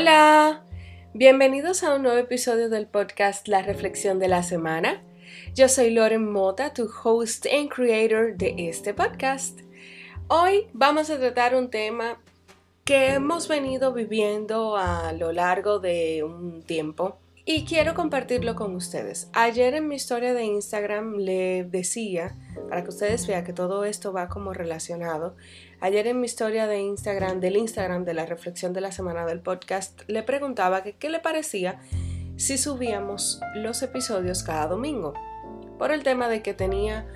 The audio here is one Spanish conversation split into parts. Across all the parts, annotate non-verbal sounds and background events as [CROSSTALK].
Hola, bienvenidos a un nuevo episodio del podcast La Reflexión de la Semana. Yo soy Loren Mota, tu host and creator de este podcast. Hoy vamos a tratar un tema que hemos venido viviendo a lo largo de un tiempo y quiero compartirlo con ustedes. Ayer en mi historia de Instagram le decía, para que ustedes vean que todo esto va como relacionado, ayer en mi historia de Instagram, del Instagram de la reflexión de la semana del podcast, le preguntaba qué le parecía si subíamos los episodios cada domingo. Por el tema de que tenía,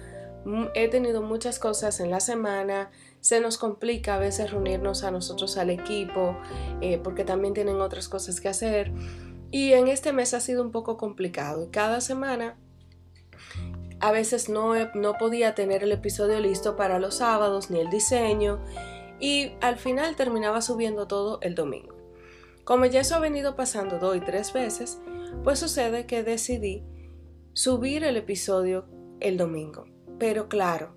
he tenido muchas cosas en la semana, se nos complica a veces reunirnos a nosotros al equipo, eh, porque también tienen otras cosas que hacer. Y en este mes ha sido un poco complicado. Cada semana a veces no, no podía tener el episodio listo para los sábados ni el diseño y al final terminaba subiendo todo el domingo. Como ya eso ha venido pasando dos y tres veces, pues sucede que decidí subir el episodio el domingo. Pero claro,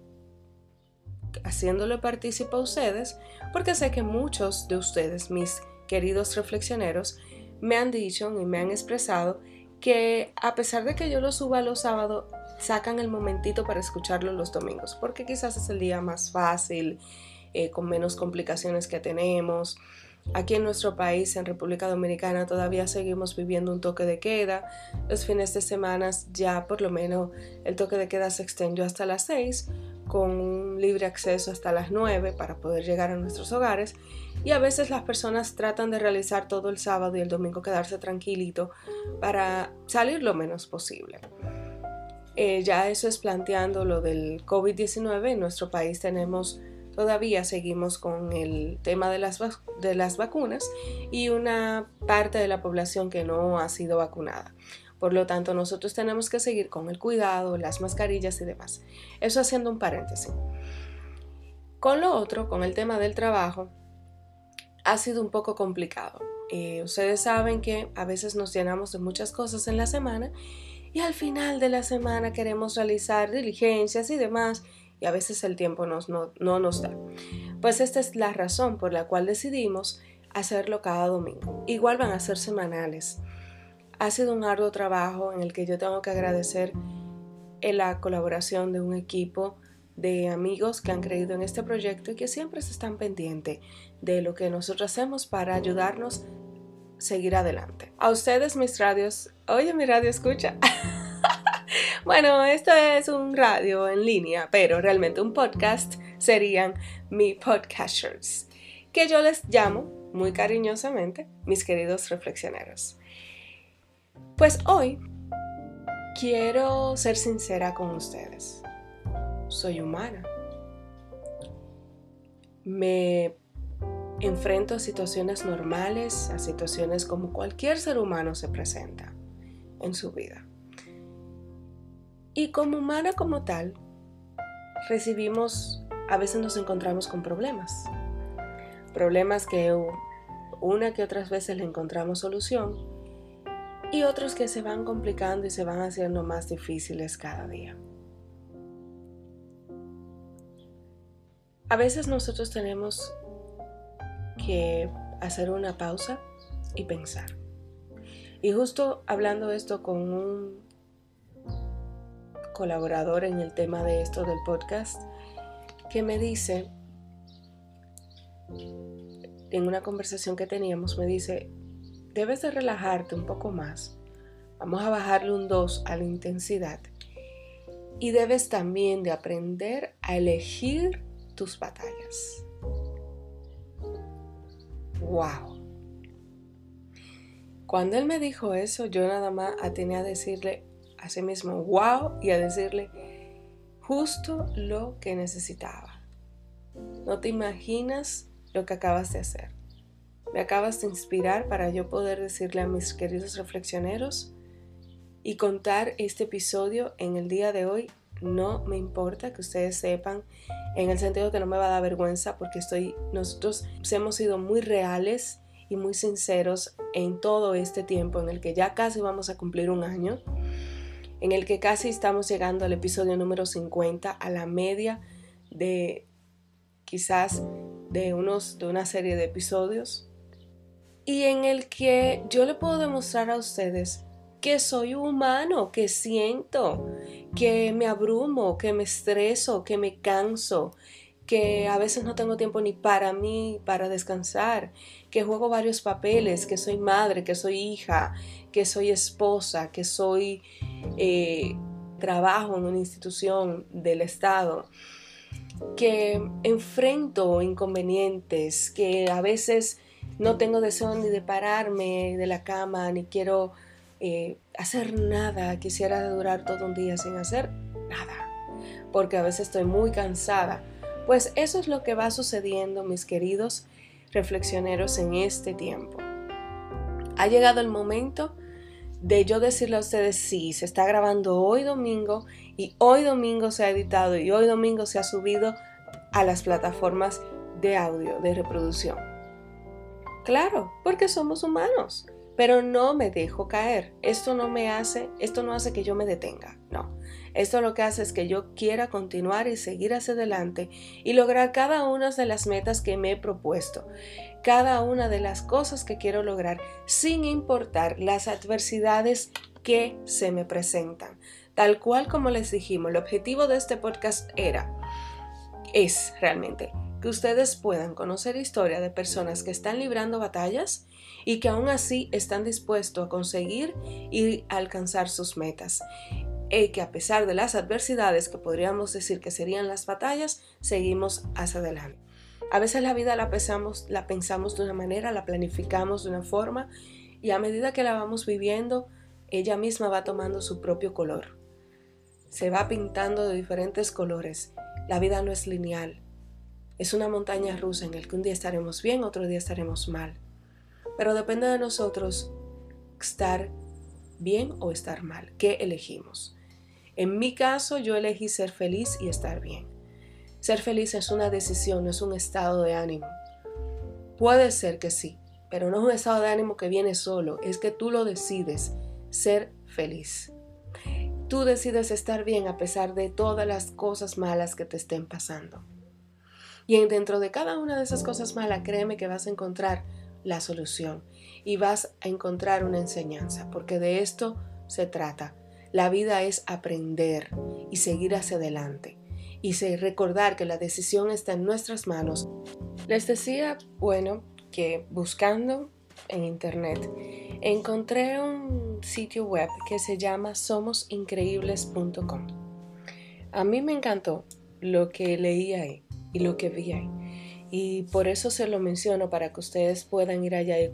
haciéndole partícipe a ustedes, porque sé que muchos de ustedes, mis queridos reflexioneros, me han dicho y me han expresado que a pesar de que yo lo suba los sábados, sacan el momentito para escucharlo los domingos, porque quizás es el día más fácil, eh, con menos complicaciones que tenemos. Aquí en nuestro país, en República Dominicana, todavía seguimos viviendo un toque de queda. Los fines de semana ya por lo menos el toque de queda se extendió hasta las 6, con un libre acceso hasta las 9 para poder llegar a nuestros hogares y a veces las personas tratan de realizar todo el sábado y el domingo quedarse tranquilito para salir lo menos posible. Eh, ya eso es planteando lo del COVID-19. En nuestro país tenemos, todavía seguimos con el tema de las, de las vacunas y una parte de la población que no ha sido vacunada. Por lo tanto, nosotros tenemos que seguir con el cuidado, las mascarillas y demás. Eso haciendo un paréntesis. Con lo otro, con el tema del trabajo, ha sido un poco complicado. Eh, ustedes saben que a veces nos llenamos de muchas cosas en la semana y al final de la semana queremos realizar diligencias y demás y a veces el tiempo nos, no, no nos da. Pues esta es la razón por la cual decidimos hacerlo cada domingo. Igual van a ser semanales. Ha sido un arduo trabajo en el que yo tengo que agradecer la colaboración de un equipo de amigos que han creído en este proyecto y que siempre se están pendientes de lo que nosotros hacemos para ayudarnos a seguir adelante. A ustedes, mis radios, oye, mi radio escucha. [LAUGHS] bueno, esto es un radio en línea, pero realmente un podcast serían mi podcasters, que yo les llamo muy cariñosamente mis queridos reflexioneros. Pues hoy quiero ser sincera con ustedes soy humana. Me enfrento a situaciones normales, a situaciones como cualquier ser humano se presenta en su vida. Y como humana como tal, recibimos, a veces nos encontramos con problemas. Problemas que una que otras veces le encontramos solución y otros que se van complicando y se van haciendo más difíciles cada día. A veces nosotros tenemos que hacer una pausa y pensar. Y justo hablando esto con un colaborador en el tema de esto del podcast, que me dice, en una conversación que teníamos, me dice, debes de relajarte un poco más. Vamos a bajarle un 2 a la intensidad. Y debes también de aprender a elegir tus batallas. ¡Wow! Cuando él me dijo eso, yo nada más tenía a decirle a sí mismo, wow, y a decirle justo lo que necesitaba. No te imaginas lo que acabas de hacer. Me acabas de inspirar para yo poder decirle a mis queridos reflexioneros y contar este episodio en el día de hoy no me importa que ustedes sepan, en el sentido que no me va a dar vergüenza porque estoy, nosotros hemos sido muy reales y muy sinceros en todo este tiempo en el que ya casi vamos a cumplir un año, en el que casi estamos llegando al episodio número 50, a la media de quizás de, unos, de una serie de episodios. y en el que yo le puedo demostrar a ustedes que soy humano, que siento, que me abrumo, que me estreso, que me canso, que a veces no tengo tiempo ni para mí, para descansar, que juego varios papeles, que soy madre, que soy hija, que soy esposa, que soy eh, trabajo en una institución del Estado, que enfrento inconvenientes, que a veces no tengo deseo ni de pararme de la cama, ni quiero eh, hacer nada, quisiera durar todo un día sin hacer nada, porque a veces estoy muy cansada. Pues eso es lo que va sucediendo, mis queridos reflexioneros, en este tiempo. Ha llegado el momento de yo decirle a ustedes, sí, se está grabando hoy domingo y hoy domingo se ha editado y hoy domingo se ha subido a las plataformas de audio, de reproducción. Claro, porque somos humanos pero no me dejo caer. Esto no me hace, esto no hace que yo me detenga, no. Esto lo que hace es que yo quiera continuar y seguir hacia adelante y lograr cada una de las metas que me he propuesto, cada una de las cosas que quiero lograr, sin importar las adversidades que se me presentan. Tal cual como les dijimos, el objetivo de este podcast era, es realmente que ustedes puedan conocer historia de personas que están librando batallas y que aún así están dispuestos a conseguir y alcanzar sus metas. Y que a pesar de las adversidades que podríamos decir que serían las batallas, seguimos hacia adelante. A veces la vida la pensamos, la pensamos de una manera, la planificamos de una forma y a medida que la vamos viviendo, ella misma va tomando su propio color. Se va pintando de diferentes colores. La vida no es lineal. Es una montaña rusa en la que un día estaremos bien, otro día estaremos mal. Pero depende de nosotros estar bien o estar mal. ¿Qué elegimos? En mi caso, yo elegí ser feliz y estar bien. Ser feliz es una decisión, no es un estado de ánimo. Puede ser que sí, pero no es un estado de ánimo que viene solo, es que tú lo decides, ser feliz. Tú decides estar bien a pesar de todas las cosas malas que te estén pasando. Y dentro de cada una de esas cosas malas, créeme que vas a encontrar la solución y vas a encontrar una enseñanza, porque de esto se trata. La vida es aprender y seguir hacia adelante y recordar que la decisión está en nuestras manos. Les decía, bueno, que buscando en internet encontré un sitio web que se llama somosincreíbles.com. A mí me encantó lo que leí ahí y lo que vi ahí. Y por eso se lo menciono para que ustedes puedan ir allá y,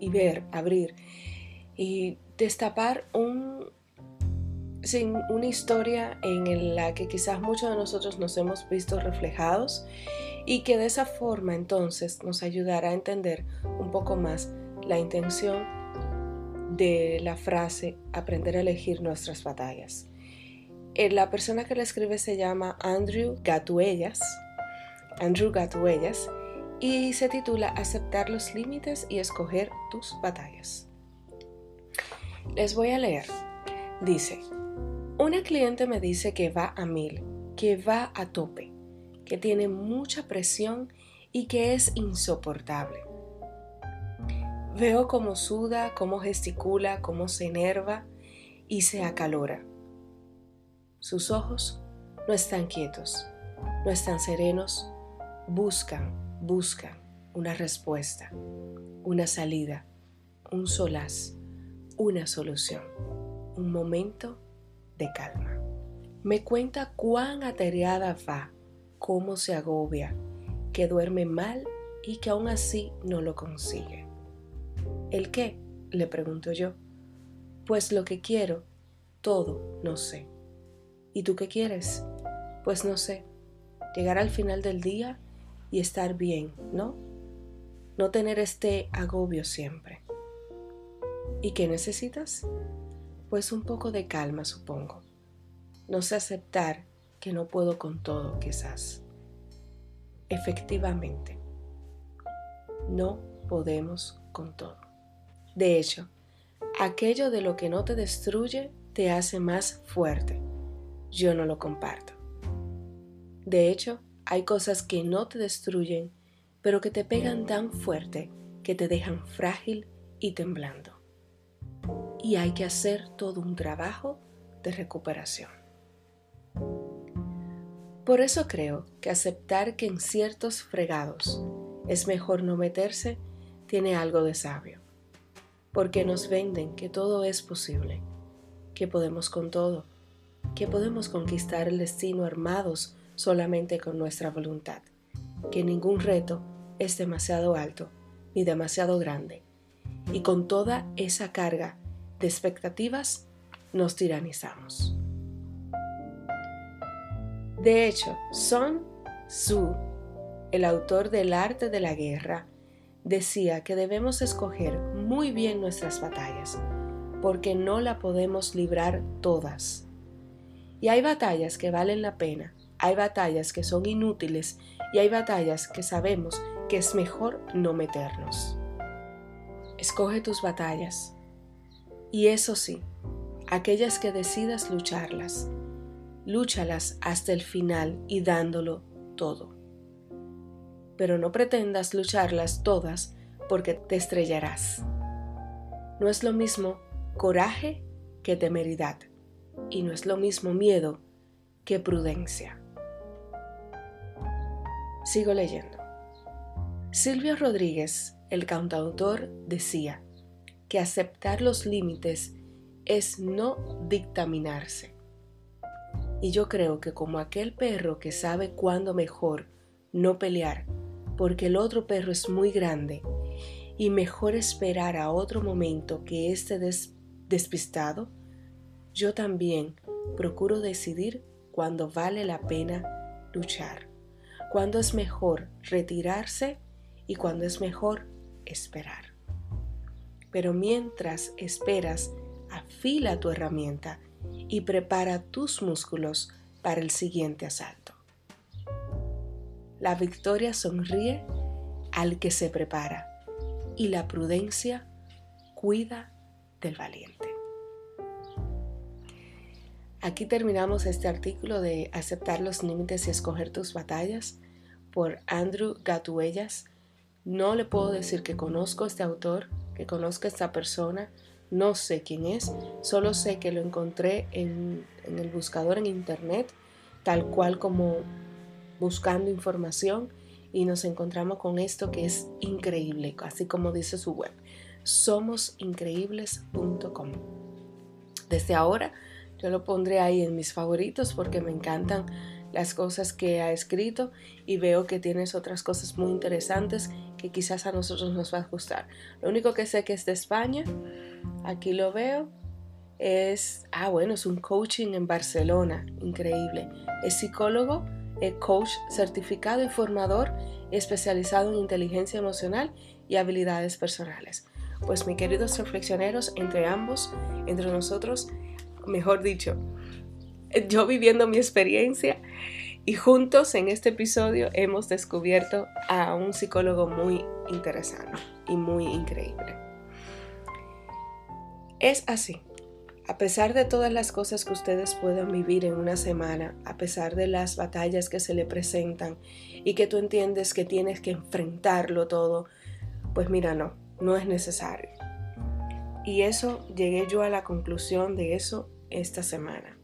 y ver, abrir y destapar un, sin una historia en la que quizás muchos de nosotros nos hemos visto reflejados y que de esa forma entonces nos ayudará a entender un poco más la intención de la frase aprender a elegir nuestras batallas. Eh, la persona que la escribe se llama Andrew Gatuellas Andrew Gatuellas y se titula Aceptar los límites y escoger tus batallas. Les voy a leer. Dice, una cliente me dice que va a mil, que va a tope, que tiene mucha presión y que es insoportable. Veo cómo suda, cómo gesticula, cómo se enerva y se acalora. Sus ojos no están quietos, no están serenos, buscan, buscan una respuesta, una salida, un solaz, una solución, un momento de calma. Me cuenta cuán atareada va, cómo se agobia, que duerme mal y que aún así no lo consigue. ¿El qué? le pregunto yo. Pues lo que quiero, todo no sé. ¿Y tú qué quieres? Pues no sé. Llegar al final del día y estar bien, ¿no? No tener este agobio siempre. ¿Y qué necesitas? Pues un poco de calma, supongo. No sé aceptar que no puedo con todo, quizás. Efectivamente, no podemos con todo. De hecho, aquello de lo que no te destruye te hace más fuerte. Yo no lo comparto. De hecho, hay cosas que no te destruyen, pero que te pegan tan fuerte que te dejan frágil y temblando. Y hay que hacer todo un trabajo de recuperación. Por eso creo que aceptar que en ciertos fregados es mejor no meterse tiene algo de sabio, porque nos venden que todo es posible, que podemos con todo, que podemos conquistar el destino armados solamente con nuestra voluntad, que ningún reto es demasiado alto ni demasiado grande, y con toda esa carga de expectativas nos tiranizamos. De hecho, Sun Tzu, el autor del arte de la guerra, decía que debemos escoger muy bien nuestras batallas, porque no la podemos librar todas. Y hay batallas que valen la pena, hay batallas que son inútiles y hay batallas que sabemos que es mejor no meternos. Escoge tus batallas. Y eso sí, aquellas que decidas lucharlas, lúchalas hasta el final y dándolo todo. Pero no pretendas lucharlas todas porque te estrellarás. No es lo mismo coraje que temeridad y no es lo mismo miedo que prudencia. Sigo leyendo. Silvio Rodríguez, el cantautor, decía que aceptar los límites es no dictaminarse. Y yo creo que como aquel perro que sabe cuándo mejor no pelear, porque el otro perro es muy grande, y mejor esperar a otro momento que esté despistado, yo también procuro decidir cuándo vale la pena luchar, cuándo es mejor retirarse y cuándo es mejor esperar. Pero mientras esperas, afila tu herramienta y prepara tus músculos para el siguiente asalto. La victoria sonríe al que se prepara y la prudencia cuida del valiente. Aquí terminamos este artículo de Aceptar los límites y escoger tus batallas por Andrew Gatuellas. No le puedo decir que conozco este autor, que conozco esta persona, no sé quién es, solo sé que lo encontré en, el buscador en internet, tal cual como buscando información y nos encontramos con esto que es increíble, así como dice su web, somosincreíbles.com. Desde ahora yo lo pondré ahí en mis favoritos porque me encantan las cosas que ha escrito y veo que tienes otras cosas muy interesantes que quizás a nosotros nos va a gustar. Lo único que sé que es de España Aquí lo veo. Es, ah, bueno, es un coaching en Barcelona, increíble. Es psicólogo, es coach certificado y formador especializado en inteligencia emocional y habilidades personales. Pues mis queridos reflexioneros, entre ambos, entre nosotros, mejor dicho, yo viviendo mi experiencia y juntos en este episodio hemos descubierto a un psicólogo muy interesante y muy increíble. Es así. A pesar de todas las cosas que ustedes puedan vivir en una semana, a pesar de las batallas que se le presentan y que tú entiendes que tienes que enfrentarlo todo, pues mira, no, no es necesario. Y eso, llegué yo a la conclusión de eso esta semana,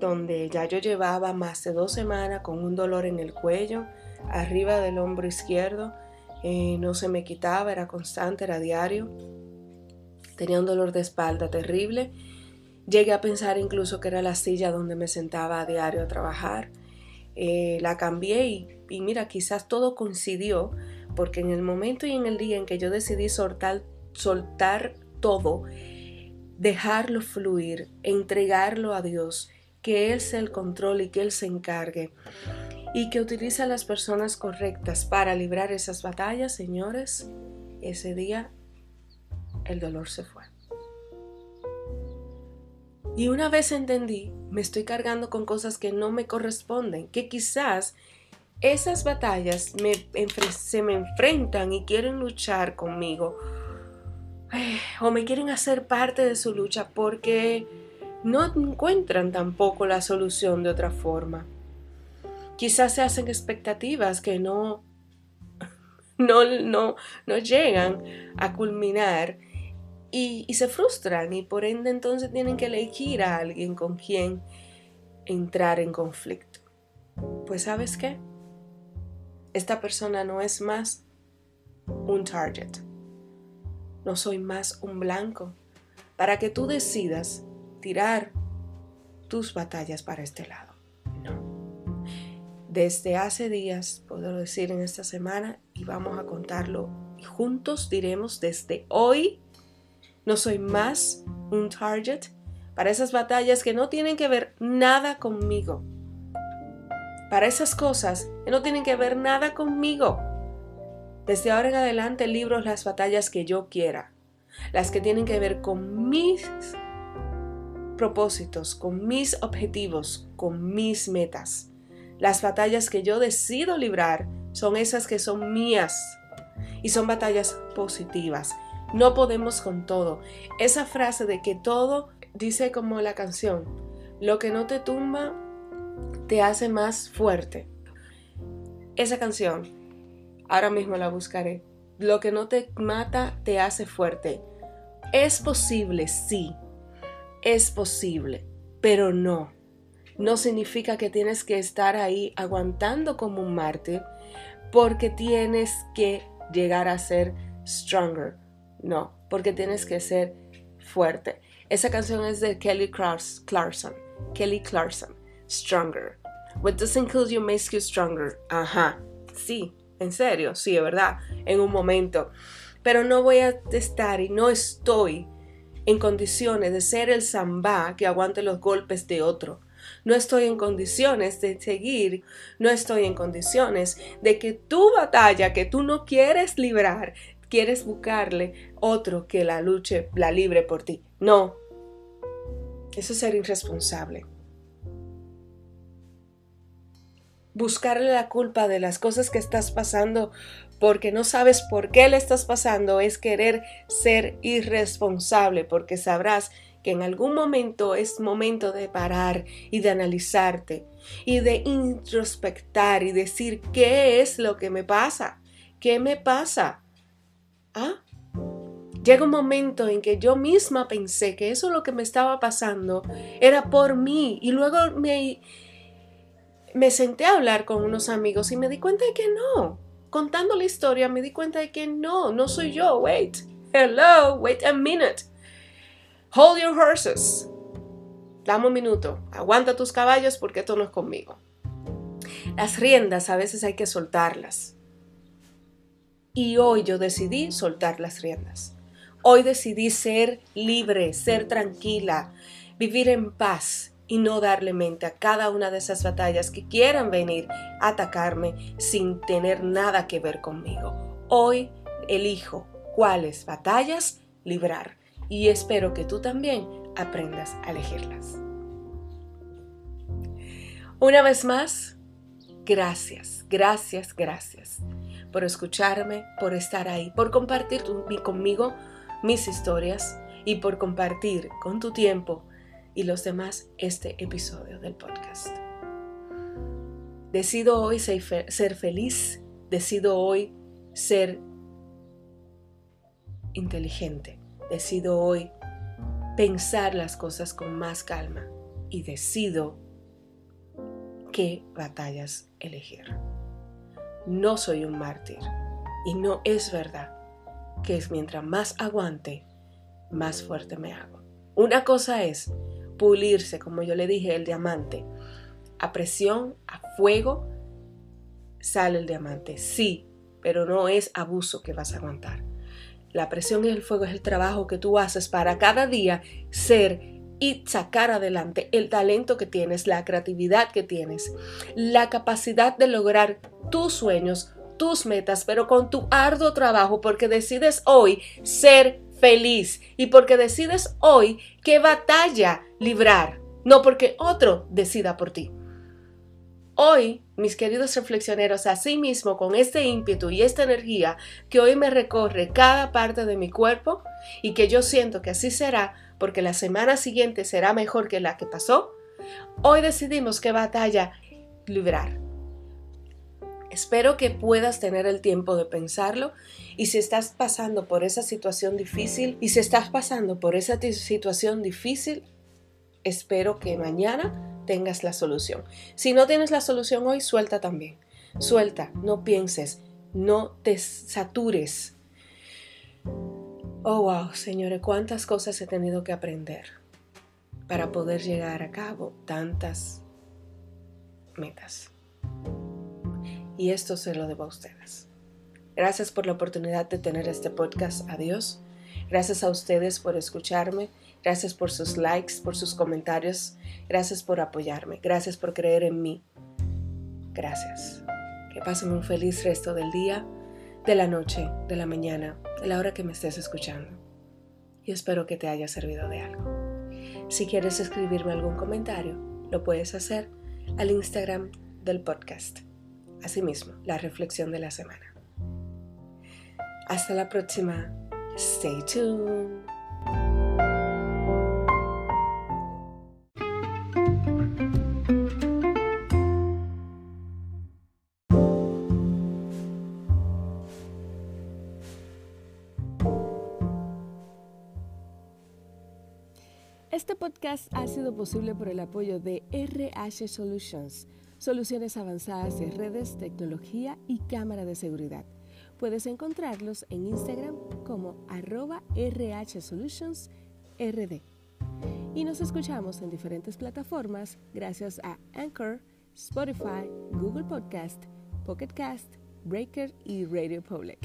donde ya yo llevaba más de dos semanas con un dolor en el cuello, arriba del hombro izquierdo, eh, no se me quitaba, era constante, era diario Tenía un dolor de espalda terrible. Llegué a pensar incluso que era la silla donde me sentaba a diario a trabajar. Eh, la cambié y, mira, quizás todo coincidió porque en el momento y en el día en que yo decidí soltar, soltar todo, dejarlo fluir, entregarlo a Dios, que Él sea el control y que Él se encargue y que utilice a las personas correctas para librar esas batallas, señores, ese día el dolor se fue. Y una vez entendí, me estoy cargando con cosas que no me corresponden, que quizás esas batallas se me enfrentan y quieren luchar conmigo [SIGHS] o me quieren hacer parte de su lucha porque no encuentran tampoco la solución de otra forma. Quizás se hacen expectativas que no [LAUGHS] no, no, no llegan a culminar y, y se frustran y por ende entonces tienen que elegir a alguien con quien entrar en conflicto. Pues sabes qué? Esta persona no es más un target. No soy más un blanco para que tú decidas tirar tus batallas para este lado. No. Desde hace días, puedo decir en esta semana, y vamos a contarlo, juntos diremos desde hoy, no soy más un target para esas batallas que no tienen que ver nada conmigo. Para esas cosas que no tienen que ver nada conmigo. Desde ahora en adelante libro las batallas que yo quiera, las que tienen que ver con mis propósitos, con mis objetivos, con mis metas. Las batallas que yo decido librar son esas que son mías y son batallas positivas. No podemos con todo. Esa frase de que todo dice como la canción, lo que no te tumba te hace más fuerte. Esa canción Ahora mismo la buscaré. Lo que no te mata te hace fuerte. Es posible, sí. Es posible, pero no. No significa que tienes que estar ahí aguantando como un mártir porque tienes que llegar a ser stronger. No, porque tienes que ser fuerte. Esa canción es de Kelly Clarkson. Kelly Clarkson. Stronger. What doesn't kill you makes you stronger. Ajá. Sí, en serio, sí, de verdad, en un momento. Pero no voy a estar y no estoy en condiciones de ser el zambá que aguante los golpes de otro. No estoy en condiciones de seguir, no estoy en condiciones de que tu batalla que tú no quieres librar, quieres buscarle otro que la luche, la libre por ti. No. Eso es ser irresponsable. Buscarle la culpa de las cosas que estás pasando porque no sabes por qué le estás pasando es querer ser irresponsable porque sabrás que en algún momento es momento de parar y de analizarte y de introspectar y decir qué es lo que me pasa, qué me pasa. ¿Ah? Llega un momento en que yo misma pensé que eso lo que me estaba pasando era por mí y luego me me senté a hablar con unos amigos y me di cuenta de que no. Contando la historia me di cuenta de que no, no soy yo. Wait, hello, wait a minute. Hold your horses. Dame un minuto. Aguanta tus caballos porque esto no es conmigo. Las riendas a veces hay que soltarlas. Y hoy yo decidí soltar las riendas. Hoy decidí ser libre, ser tranquila, vivir en paz y no darle mente a cada una de esas batallas que quieran venir a atacarme sin tener nada que ver conmigo. Hoy elijo cuáles batallas librar y espero que tú también aprendas a elegirlas. Una vez más, gracias, gracias, gracias por escucharme, por estar ahí, por compartir conmigo mis historias y por compartir con tu tiempo y los demás este episodio del podcast. Decido hoy ser feliz, decido hoy ser inteligente, decido hoy pensar las cosas con más calma y decido qué batallas elegir. No soy un mártir y no es verdad que es mientras más aguante, más fuerte me hago. Una cosa es pulirse, como yo le dije, el diamante. A presión, a fuego, sale el diamante. Sí, pero no es abuso que vas a aguantar. La presión y el fuego es el trabajo que tú haces para cada día ser y sacar adelante el talento que tienes, la creatividad que tienes, la capacidad de lograr tus sueños, tus metas, pero con tu arduo trabajo, porque decides hoy ser feliz y porque decides hoy qué batalla librar, no porque otro decida por ti. Hoy, mis queridos reflexioneros, así mismo con este ímpetu y esta energía que hoy me recorre cada parte de mi cuerpo y que yo siento que así será porque la semana siguiente será mejor que la que pasó, hoy decidimos qué batalla librar. Espero que puedas tener el tiempo de pensarlo y si estás pasando por esa situación difícil y si estás pasando por esa situación difícil, espero que mañana tengas la solución. Si no tienes la solución hoy, suelta también. Suelta, no pienses, no te satures. Oh, wow, señores, cuántas cosas he tenido que aprender para poder llegar a cabo tantas metas. Y esto se lo debo a ustedes. Gracias por la oportunidad de tener este podcast. Adiós. Gracias a ustedes por escucharme. Gracias por sus likes, por sus comentarios. Gracias por apoyarme. Gracias por creer en mí. Gracias. Que pasen un feliz resto del día, de la noche, de la mañana, de la hora que me estés escuchando. Y espero que te haya servido de algo. Si quieres escribirme algún comentario, lo puedes hacer al Instagram del podcast. Asimismo, la reflexión de la semana. Hasta la próxima. Stay tuned. Este podcast ha sido posible por el apoyo de RH Solutions soluciones avanzadas de redes, tecnología y cámara de seguridad. Puedes encontrarlos en Instagram como arroba rhsolutionsrd. Y nos escuchamos en diferentes plataformas gracias a Anchor, Spotify, Google Podcast, Pocket Cast, Breaker y Radio Public.